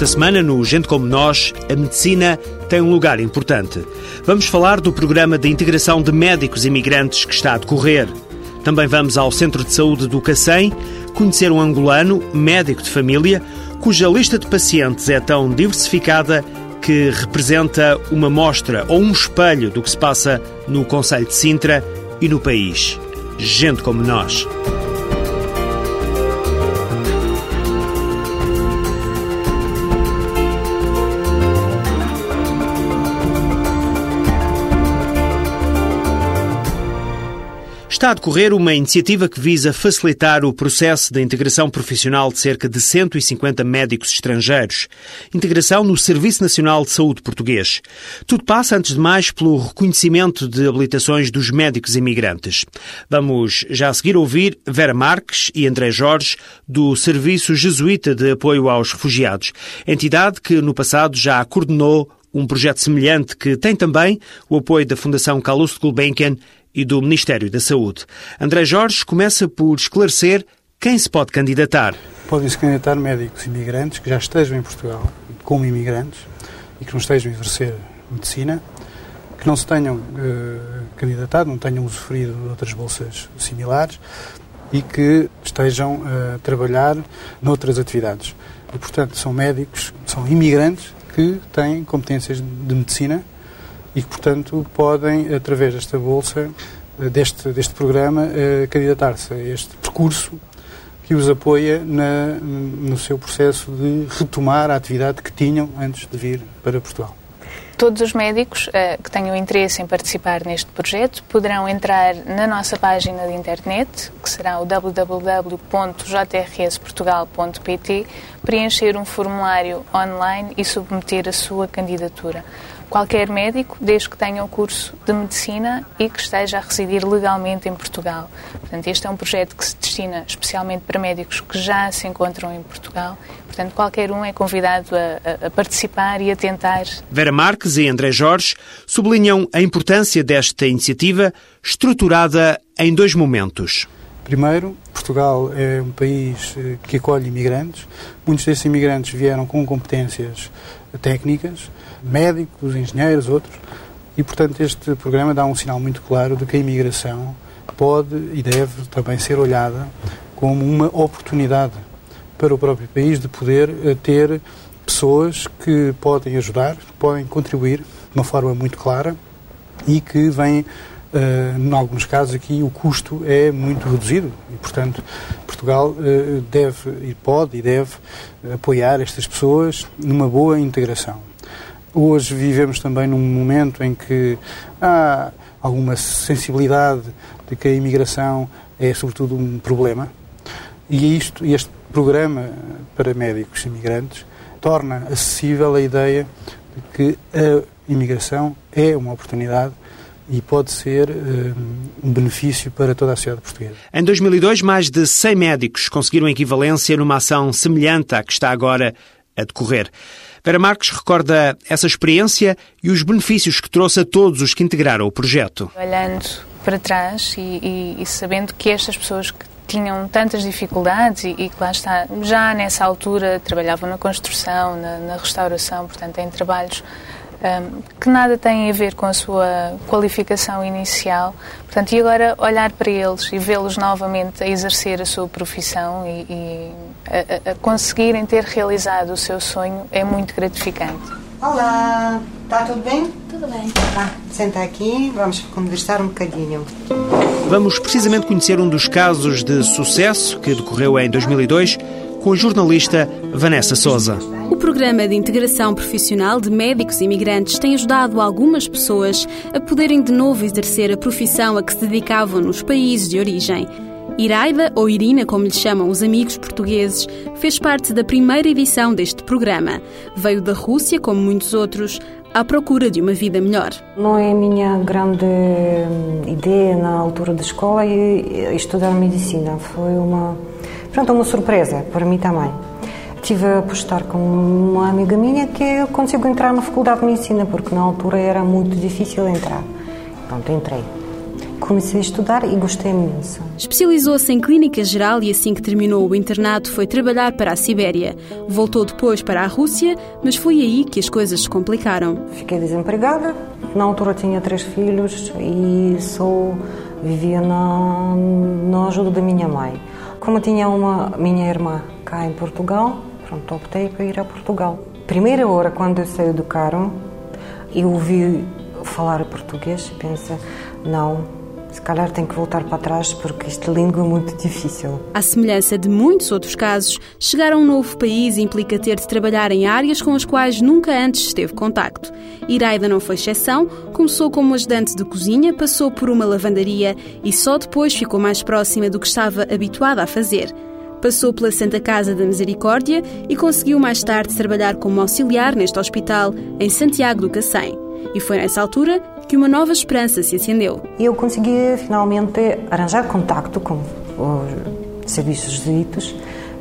Esta semana, no Gente Como Nós, a medicina tem um lugar importante. Vamos falar do programa de integração de médicos imigrantes que está a decorrer. Também vamos ao Centro de Saúde do Cacém conhecer um angolano, médico de família, cuja lista de pacientes é tão diversificada que representa uma mostra ou um espelho do que se passa no Conselho de Sintra e no país. Gente como nós. Está a decorrer uma iniciativa que visa facilitar o processo de integração profissional de cerca de 150 médicos estrangeiros. Integração no Serviço Nacional de Saúde Português. Tudo passa, antes de mais, pelo reconhecimento de habilitações dos médicos imigrantes. Vamos já a seguir ouvir Vera Marques e André Jorge, do Serviço Jesuíta de Apoio aos Refugiados, entidade que no passado já coordenou um projeto semelhante que tem também o apoio da Fundação Calouste Gulbenkian e do Ministério da Saúde. André Jorge começa por esclarecer quem se pode candidatar. Podem-se candidatar médicos imigrantes que já estejam em Portugal como imigrantes e que não estejam a exercer medicina, que não se tenham uh, candidatado, não tenham usufruído de outras bolsas similares e que estejam a trabalhar noutras atividades. E, portanto, são médicos, são imigrantes que têm competências de medicina e que, portanto, podem, através desta bolsa, eh, deste, deste programa, eh, candidatar-se a este percurso que os apoia na, no seu processo de retomar a atividade que tinham antes de vir para Portugal. Todos os médicos uh, que tenham interesse em participar neste projeto poderão entrar na nossa página de internet, que será o www.jrsportugal.pt, preencher um formulário online e submeter a sua candidatura qualquer médico, desde que tenha o curso de medicina e que esteja a residir legalmente em Portugal. Portanto, este é um projeto que se destina especialmente para médicos que já se encontram em Portugal. Portanto, qualquer um é convidado a, a participar e a tentar. Vera Marques e André Jorge sublinham a importância desta iniciativa estruturada em dois momentos. Primeiro, Portugal é um país eh, que acolhe imigrantes. Muitos desses imigrantes vieram com competências técnicas médicos, engenheiros, outros. E, portanto, este programa dá um sinal muito claro de que a imigração pode e deve também ser olhada como uma oportunidade para o próprio país de poder eh, ter pessoas que podem ajudar, podem contribuir de uma forma muito clara e que vêm, uh, em alguns casos aqui, o custo é muito reduzido e, portanto, Portugal uh, deve e pode e deve apoiar estas pessoas numa boa integração. Hoje vivemos também num momento em que há alguma sensibilidade de que a imigração é sobretudo um problema e isto, este programa para médicos imigrantes torna acessível a ideia de que a imigração é uma oportunidade e pode ser um, um benefício para toda a sociedade portuguesa. Em 2002, mais de 100 médicos conseguiram equivalência numa ação semelhante à que está agora a decorrer. Vera Marques recorda essa experiência e os benefícios que trouxe a todos os que integraram o projeto. Olhando para trás e, e, e sabendo que estas pessoas que tinham tantas dificuldades e, e que lá está, já nessa altura trabalhavam na construção, na, na restauração, portanto, em trabalhos um, que nada têm a ver com a sua qualificação inicial. Portanto, e agora olhar para eles e vê-los novamente a exercer a sua profissão e, e a, a, conseguirem ter realizado o seu sonho é muito gratificante. Olá, está tudo bem? Tudo bem. Tá, senta aqui, vamos conversar um bocadinho. Vamos precisamente conhecer um dos casos de sucesso que decorreu em 2002 com a jornalista Vanessa Souza. O programa de integração profissional de médicos imigrantes tem ajudado algumas pessoas a poderem de novo exercer a profissão a que se dedicavam nos países de origem. Iraida, ou Irina, como lhe chamam os amigos portugueses, fez parte da primeira edição deste programa. Veio da Rússia, como muitos outros, à procura de uma vida melhor. Não é a minha grande hum, ideia na altura da escola estudar medicina. Foi uma, pronto, uma surpresa para mim também. Estive a apostar com uma amiga minha que consigo entrar na faculdade de medicina, porque na altura era muito difícil entrar. Pronto, entrei. Comecei a estudar e gostei imenso. Especializou-se em clínica geral e assim que terminou o internato foi trabalhar para a Sibéria. Voltou depois para a Rússia, mas foi aí que as coisas se complicaram. Fiquei desempregada. Na altura tinha três filhos e só vivia na, na ajuda da minha mãe. Como tinha uma minha irmã cá em Portugal, pronto, optei para ir a Portugal. Primeira hora, quando eu saí do carro, eu ouvi falar português e pensei, não, se calhar tem que voltar para trás porque esta língua é muito difícil. À semelhança de muitos outros casos, chegar a um novo país implica ter de trabalhar em áreas com as quais nunca antes esteve contacto. Iraida não foi exceção, começou como ajudante de cozinha, passou por uma lavandaria e só depois ficou mais próxima do que estava habituada a fazer. Passou pela Santa Casa da Misericórdia e conseguiu mais tarde trabalhar como auxiliar neste hospital em Santiago do Cacém. E foi nessa altura que uma nova esperança se acendeu. Eu consegui finalmente arranjar contacto com os serviços jesuítas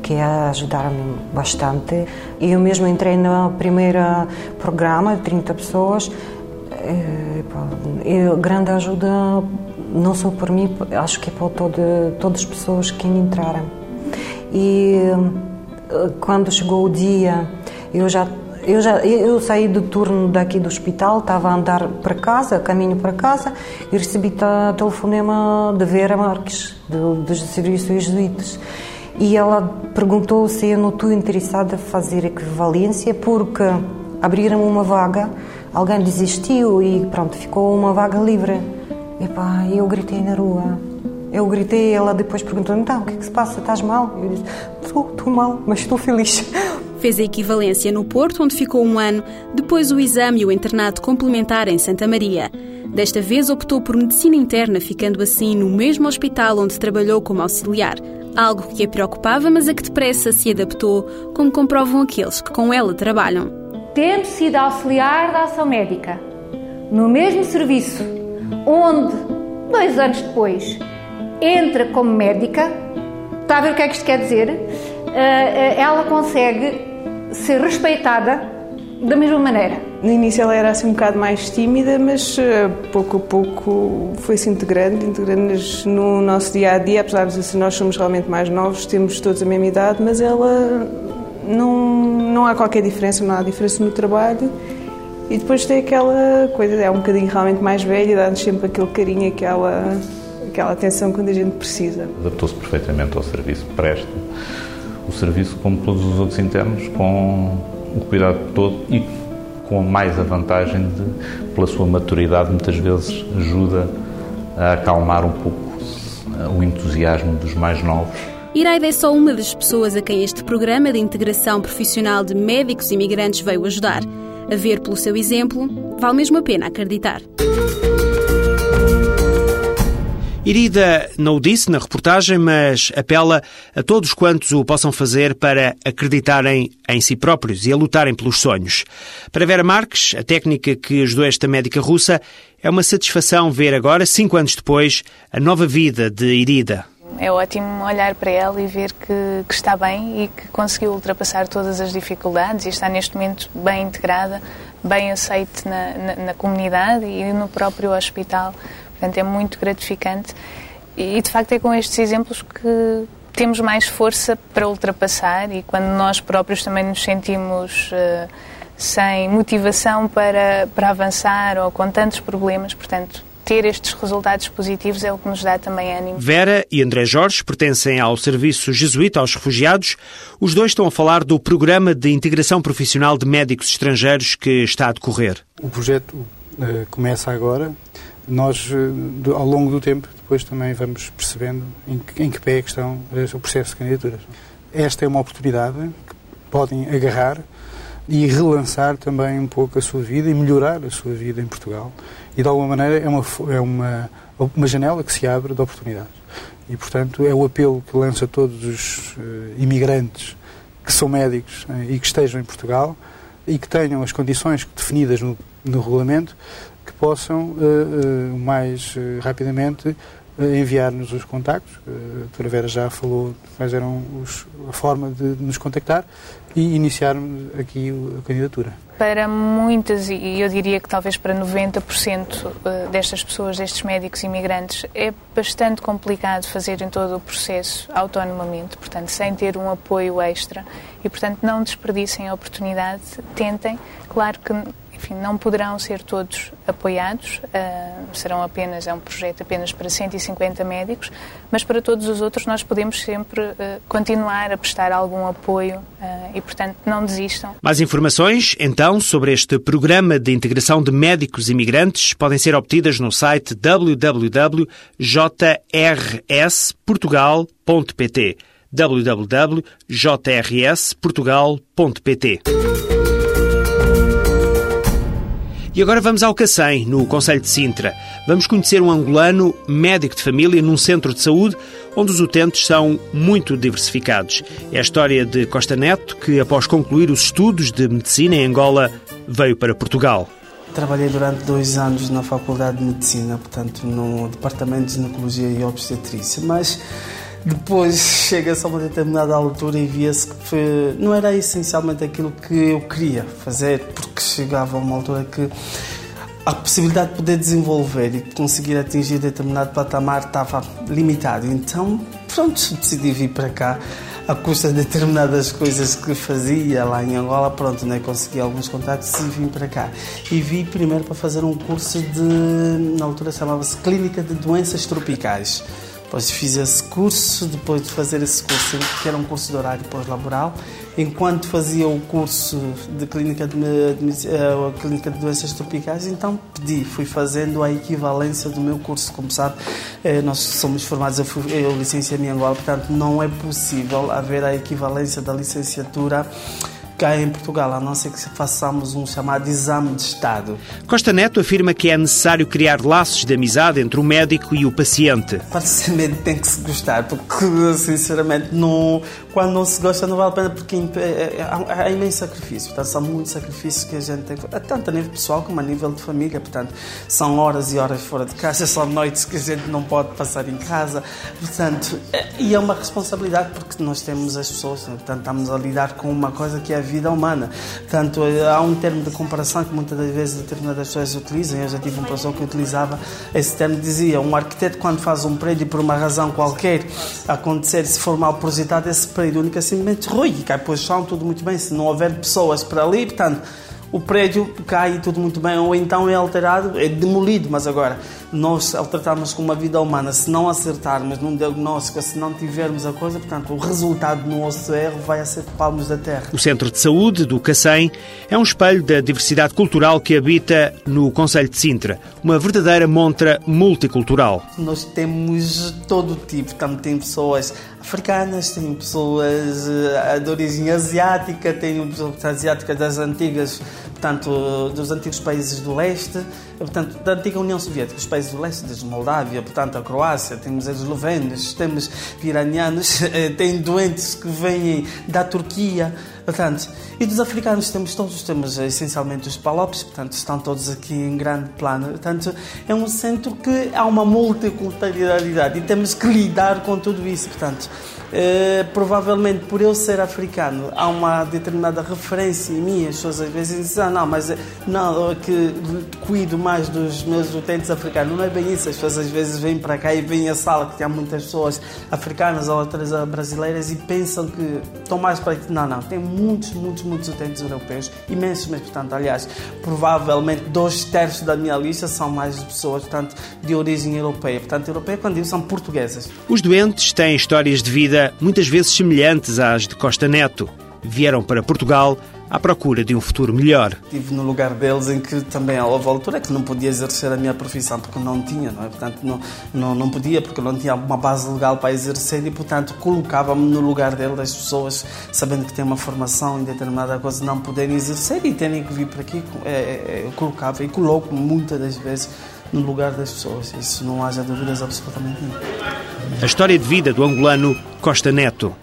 que ajudaram-me bastante. Eu mesmo entrei no primeiro programa, 30 pessoas, e, grande ajuda não só por mim, acho que é para todo, todas as pessoas que entraram. E eh, quando chegou o dia, eu já eu já eu saí do turno daqui do hospital, estava a andar para casa, caminho para casa, e recebi telefonema de Vera Marques, do, serviços jesuítas. E ela perguntou se eu não estou interessada em fazer equivalência, porque abriram uma vaga, alguém desistiu e pronto, ficou uma vaga livre. E eu gritei na rua. Eu gritei, ela depois perguntou: então, o que é que se passa? Estás mal? Eu disse: estou mal, mas estou feliz. Fez a equivalência no Porto, onde ficou um ano, depois o exame e o internato complementar em Santa Maria. Desta vez optou por medicina interna, ficando assim no mesmo hospital onde trabalhou como auxiliar. Algo que a preocupava, mas a que depressa se adaptou, como comprovam aqueles que com ela trabalham. Tendo sido auxiliar da ação médica, no mesmo serviço, onde, dois anos depois, entra como médica, está a ver o que é que isto quer dizer? Eh, eh, ela consegue ser respeitada da mesma maneira. No início ela era assim um bocado mais tímida, mas uh, pouco a pouco foi se integrando, integrando-nos no nosso dia a dia, apesar de assim, nós somos realmente mais novos, temos todos a mesma idade, mas ela não, não há qualquer diferença, não há diferença no trabalho. E depois tem aquela coisa, é um bocadinho realmente mais velha, dá-nos sempre aquele carinho, aquela, aquela atenção quando a gente precisa. Adaptou-se perfeitamente ao serviço que presta o serviço, como todos os outros internos, com o cuidado todo e com mais a vantagem de, pela sua maturidade, muitas vezes ajuda a acalmar um pouco o entusiasmo dos mais novos. Iraida é só uma das pessoas a quem este programa de integração profissional de médicos imigrantes veio ajudar. A ver pelo seu exemplo, vale mesmo a pena acreditar. Irida não o disse na reportagem, mas apela a todos quantos o possam fazer para acreditarem em si próprios e a lutarem pelos sonhos. Para Vera Marques, a técnica que ajudou esta médica russa, é uma satisfação ver agora, cinco anos depois, a nova vida de Irida. É ótimo olhar para ela e ver que, que, está bem e que conseguiu ultrapassar todas as dificuldades e está neste momento bem integrada, bem aceite na, na, na comunidade e no próprio hospital. Portanto, é muito gratificante e, de facto, é com estes exemplos que temos mais força para ultrapassar e quando nós próprios também nos sentimos uh, sem motivação para, para avançar ou com tantos problemas, portanto, ter estes resultados positivos é o que nos dá também ânimo. Vera e André Jorge pertencem ao Serviço Jesuíta aos Refugiados. Os dois estão a falar do Programa de Integração Profissional de Médicos Estrangeiros que está a decorrer. O projeto uh, começa agora nós, eh, ao longo do tempo, depois também vamos percebendo em que, em que pé é que estão o processo de candidaturas. Esta é uma oportunidade que podem agarrar e relançar também um pouco a sua vida e melhorar a sua vida em Portugal. E, de alguma maneira, é uma, é uma, uma janela que se abre de oportunidades. E, portanto, é o apelo que lança todos os uh, imigrantes que são médicos uh, e que estejam em Portugal e que tenham as condições definidas no no regulamento, que possam, mais rapidamente, enviar-nos os contactos. A doutora Vera já falou quais eram os, a forma de nos contactar e iniciarmos aqui a candidatura. Para muitas, e eu diria que talvez para 90% eh, destas pessoas, destes médicos imigrantes, é bastante complicado fazerem todo o processo autonomamente, portanto, sem ter um apoio extra. E, portanto, não desperdicem a oportunidade, tentem. Claro que enfim, não poderão ser todos apoiados, uh, serão apenas, é um projeto apenas para 150 médicos, mas para todos os outros nós podemos sempre uh, continuar a prestar algum apoio uh, e, portanto, não desistam. Mais informações, então, sobre este programa de integração de médicos imigrantes podem ser obtidas no site www.jrsportugal.pt www.jrsportugal.pt e agora vamos ao Cacém, no Conselho de Sintra. Vamos conhecer um angolano médico de família num centro de saúde onde os utentes são muito diversificados. É a história de Costa Neto, que após concluir os estudos de medicina em Angola, veio para Portugal. Trabalhei durante dois anos na Faculdade de Medicina, portanto, no Departamento de Ginecologia e Obstetrícia, mas depois chega-se a uma determinada altura e via-se que não era essencialmente aquilo que eu queria fazer, porque chegava a uma altura que a possibilidade de poder desenvolver e conseguir atingir determinado patamar estava limitado. Então, pronto, decidi vir para cá a custa de determinadas coisas que fazia lá em Angola, pronto, né, consegui alguns contactos e vim para cá. E vi primeiro para fazer um curso de, na altura chamava-se Clínica de Doenças Tropicais. Depois fiz esse curso, depois de fazer esse curso, que era um curso de horário pós-laboral, enquanto fazia o curso de clínica de, de, uh, clínica de doenças tropicais, então pedi, fui fazendo a equivalência do meu curso. Como sabe, uh, nós somos formados, eu, fui, eu licenciei-me em Angola, portanto não é possível haver a equivalência da licenciatura cá em Portugal, a não ser que façamos um chamado exame de Estado. Costa Neto afirma que é necessário criar laços de amizade entre o médico e o paciente. Médico tem que se gostar, porque sinceramente não, quando não se gosta não vale a pena, porque é, é, há imenso sacrifício. Portanto, são muitos sacrifícios que a gente tem, tanto a nível pessoal como a nível de família. Portanto, são horas e horas fora de casa, são noites que a gente não pode passar em casa. Portanto, é, e é uma responsabilidade porque nós temos as pessoas, portanto, estamos a lidar com uma coisa que é a vida humana. Portanto, há um termo de comparação que muitas das vezes determinadas pessoas utilizam. Eu já tive um professor que utilizava esse termo, dizia: um arquiteto, quando faz um prédio por uma razão qualquer acontecer, se for mal projetado, esse prédio única simplesmente rui e cai para o chão, tudo muito bem. Se não houver pessoas para ali, portanto o prédio cai tudo muito bem, ou então é alterado, é demolido. Mas agora, nós, ao tratarmos com uma vida humana, se não acertarmos num diagnóstico, se não tivermos a coisa, portanto, o resultado no nosso erro vai ser palmos da terra. O Centro de Saúde do Cacém é um espelho da diversidade cultural que habita no Conselho de Sintra, uma verdadeira montra multicultural. Nós temos todo tipo, também tem pessoas africanas, tem pessoas eh, de origem asiática, tem pessoas asiáticas das antigas portanto, dos antigos países do leste, portanto, da antiga União Soviética, os países do leste, desde Moldávia, portanto, a Croácia, temos os eslovenos, temos iranianos, eh, tem doentes que vêm da Turquia, portanto, e dos africanos temos todos, temos essencialmente os palopes, portanto, estão todos aqui em grande plano, portanto, é um centro que há uma multiculturalidade e temos que lidar com tudo isso, portanto, eh, provavelmente por eu ser africano há uma determinada referência em mim, as pessoas às vezes dizem, ah, não, mas eh, não, que cuido mais dos meus utentes africanos, não é bem isso, as pessoas às vezes vêm para cá e vêm à sala que tem muitas pessoas africanas ou outras brasileiras e pensam que estão mais para aqui, não, não, tem muitos, muitos, muitos utentes europeus, imensos, mas portanto, aliás, provavelmente dois terços da minha lista são mais pessoas, portanto, de origem europeia, portanto, europeia quando digo são portuguesas. Os doentes têm histórias de vida muitas vezes semelhantes às de Costa Neto. Vieram para Portugal à procura de um futuro melhor. Estive no lugar deles em que também houve altura que não podia exercer a minha profissão porque não tinha, não é? Portanto, não, não, não podia porque não tinha uma base legal para exercer e, portanto, colocava-me no lugar deles, das pessoas, sabendo que têm uma formação em determinada coisa, não poderem exercer e terem que vir para aqui. É, é, é, eu colocava e coloco muitas das vezes no lugar das pessoas. Isso não haja dúvidas absolutamente nenhuma. A história de vida do angolano Costa Neto.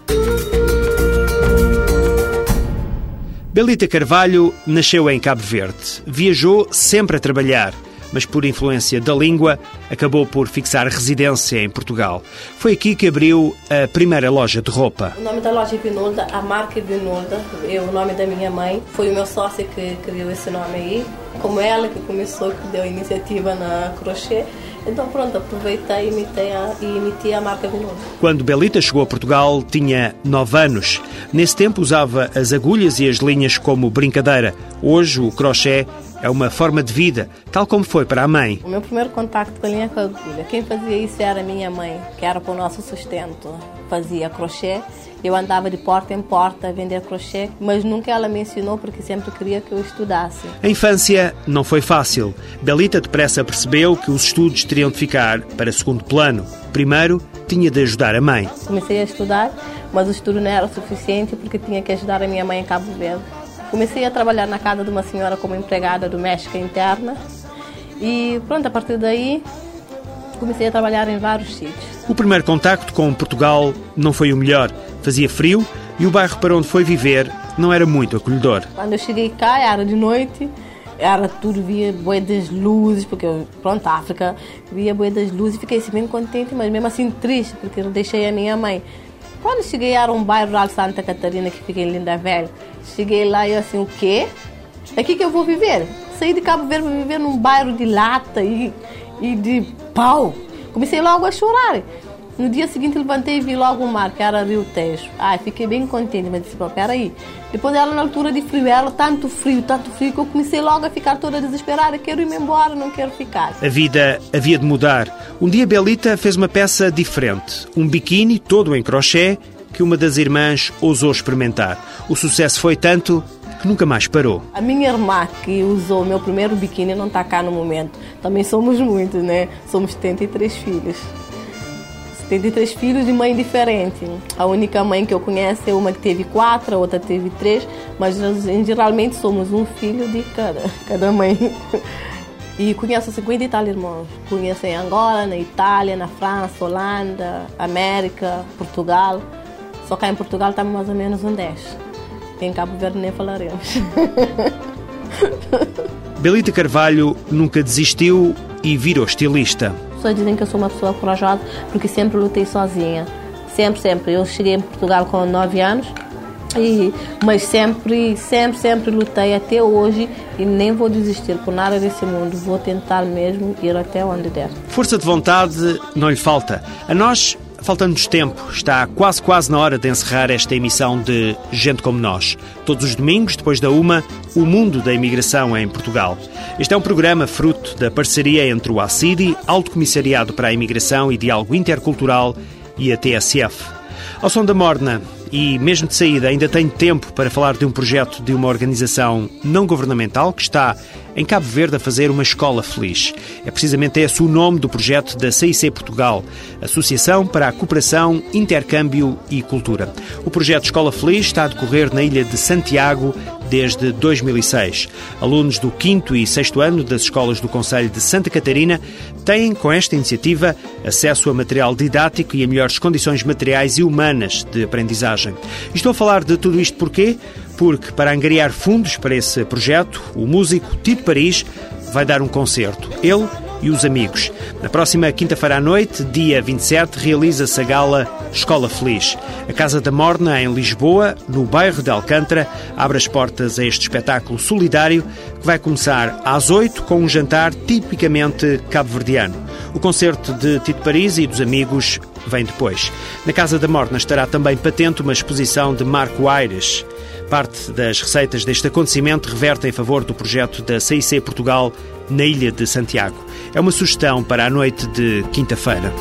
Belita Carvalho nasceu em Cabo Verde. Viajou sempre a trabalhar mas por influência da língua acabou por fixar residência em Portugal. Foi aqui que abriu a primeira loja de roupa. O nome da loja é Vinolda, a marca é Vinolda, é o nome da minha mãe. Foi o meu sócio que criou esse nome aí. Como ela que começou, que deu a iniciativa na crochê. Então pronto, aproveitei e imitei a, e imitei a marca Vinolda. Quando Belita chegou a Portugal, tinha 9 anos. Nesse tempo usava as agulhas e as linhas como brincadeira. Hoje o crochê é uma forma de vida, tal como foi para a mãe. O meu primeiro contacto com a linha com a agulha, quem fazia isso era a minha mãe, que era para o nosso sustento. Fazia crochê, eu andava de porta em porta a vender crochê, mas nunca ela me ensinou porque sempre queria que eu estudasse. A infância não foi fácil. Belita depressa percebeu que os estudos teriam de ficar para segundo plano. Primeiro, tinha de ajudar a mãe. Comecei a estudar, mas o estudo não era suficiente porque tinha que ajudar a minha mãe em Cabo Verde. Comecei a trabalhar na casa de uma senhora como empregada doméstica interna e pronto, a partir daí comecei a trabalhar em vários sítios. O primeiro contacto com Portugal não foi o melhor. Fazia frio e o bairro para onde foi viver não era muito acolhedor. Quando eu cheguei cá, era de noite, era tudo, via boi das luzes, porque eu, pronto, África, via boi das luzes e fiquei assim, bem contente, mas mesmo assim triste, porque eu deixei a minha mãe. Quando cheguei era um bairro lá de Santa Catarina que fica em Linda Velha. Cheguei lá e eu assim, o quê? Aqui que eu vou viver? Saí de Cabo Verde para viver num bairro de lata e, e de pau. Comecei logo a chorar. No dia seguinte levantei e vi logo o mar, que era Rio Tejo. Ai, fiquei bem contente, mas disse, peraí. Depois ela na altura de frio, ela tanto frio, tanto frio, que eu comecei logo a ficar toda desesperada. Quero ir-me embora, não quero ficar. A vida havia de mudar. Um dia Belita fez uma peça diferente. Um biquíni todo em crochê que uma das irmãs ousou experimentar. O sucesso foi tanto que nunca mais parou. A minha irmã que usou o meu primeiro biquíni não está cá no momento. Também somos muitos, né? Somos 73 filhos. 73 filhos de mãe diferente. A única mãe que eu conheço é uma que teve quatro, a outra teve três, mas geralmente somos um filho de cada, cada mãe. E conheço 50 e tal irmãos. Conheço em Angola, na Itália, na França, Holanda, América, Portugal. Só cá em Portugal estamos mais ou menos um 10. Em Cabo Verde nem falaremos. Belita Carvalho nunca desistiu e virou estilista. As pessoas dizem que eu sou uma pessoa corajosa porque sempre lutei sozinha. Sempre, sempre. Eu cheguei em Portugal com 9 anos, e, mas sempre, sempre, sempre lutei até hoje e nem vou desistir por nada desse mundo. Vou tentar mesmo ir até onde der. Força de vontade não lhe falta. A nós falta-nos tempo. Está quase, quase na hora de encerrar esta emissão de Gente Como Nós. Todos os domingos, depois da uma, o mundo da imigração em Portugal. Este é um programa fruto da parceria entre o ACIDI, Alto Comissariado para a Imigração e Diálogo Intercultural, e a TSF. Ao som da morna, e mesmo de saída ainda tenho tempo para falar de um projeto de uma organização não governamental que está em Cabo Verde a fazer uma escola feliz. É precisamente esse o nome do projeto da CIC Portugal, Associação para a Cooperação, Intercâmbio e Cultura. O projeto Escola Feliz está a decorrer na ilha de Santiago desde 2006. Alunos do 5 e 6 ano das escolas do Conselho de Santa Catarina têm, com esta iniciativa, acesso a material didático e a melhores condições materiais e humanas de aprendizagem. estou a falar de tudo isto porquê? Porque, para angariar fundos para esse projeto, o músico Tito Paris vai dar um concerto. Ele e os amigos. Na próxima quinta-feira à noite, dia 27, realiza-se a gala Escola Feliz. A Casa da Morna, em Lisboa, no bairro de Alcântara, abre as portas a este espetáculo solidário que vai começar às 8 com um jantar tipicamente cabo-verdiano. O concerto de Tito Paris e dos amigos vem depois. Na Casa da Morna estará também patente uma exposição de Marco Aires. Parte das receitas deste acontecimento reverte em favor do projeto da CIC Portugal na Ilha de Santiago. É uma sugestão para a noite de quinta-feira.